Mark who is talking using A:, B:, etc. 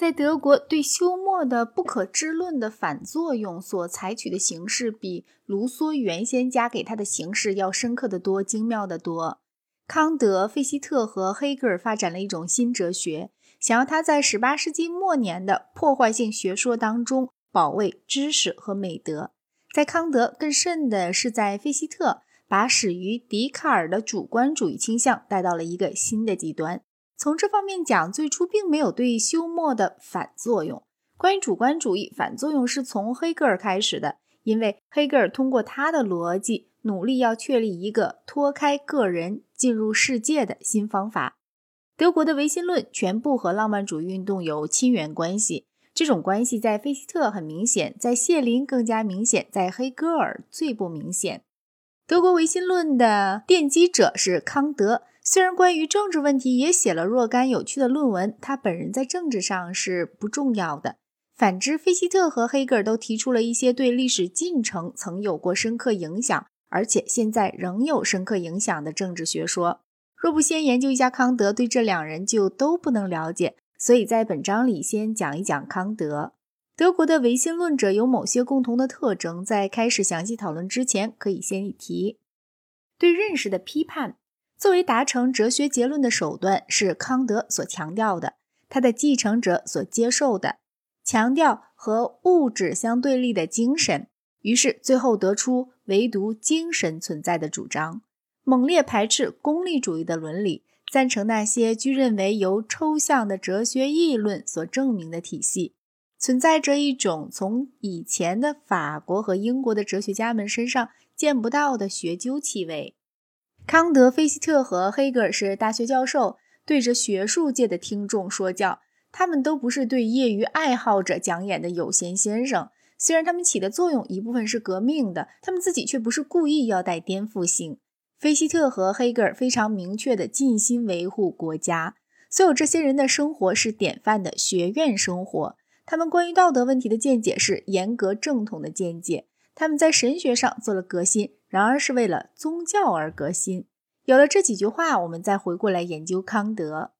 A: 在德国，对休谟的不可知论的反作用所采取的形式，比卢梭原先加给他的形式要深刻的多、精妙的多。康德、费希特和黑格尔发展了一种新哲学，想要他在18世纪末年的破坏性学说当中保卫知识和美德。在康德，更甚的是在费希特，把始于笛卡尔的主观主义倾向带到了一个新的极端。从这方面讲，最初并没有对休谟的反作用。关于主观主义，反作用是从黑格尔开始的，因为黑格尔通过他的逻辑，努力要确立一个脱开个人进入世界的新方法。德国的唯心论全部和浪漫主义运动有亲缘关系，这种关系在费希特很明显，在谢林更加明显，在黑格尔最不明显。德国唯心论的奠基者是康德。虽然关于政治问题也写了若干有趣的论文，他本人在政治上是不重要的。反之，费希特和黑格尔都提出了一些对历史进程曾有过深刻影响，而且现在仍有深刻影响的政治学说。若不先研究一下康德，对这两人就都不能了解。所以在本章里先讲一讲康德。德国的唯心论者有某些共同的特征，在开始详细讨论之前，可以先一提对认识的批判。作为达成哲学结论的手段，是康德所强调的，他的继承者所接受的，强调和物质相对立的精神，于是最后得出唯独精神存在的主张，猛烈排斥功利主义的伦理，赞成那些据认为由抽象的哲学议论所证明的体系，存在着一种从以前的法国和英国的哲学家们身上见不到的学究气味。康德、费希特和黑格尔是大学教授，对着学术界的听众说教。他们都不是对业余爱好者讲演的有闲先生。虽然他们起的作用一部分是革命的，他们自己却不是故意要带颠覆性。费希特和黑格尔非常明确地尽心维护国家。所有这些人的生活是典范的学院生活。他们关于道德问题的见解是严格正统的见解。他们在神学上做了革新。然而是为了宗教而革新。有了这几句话，我们再回过来研究康德。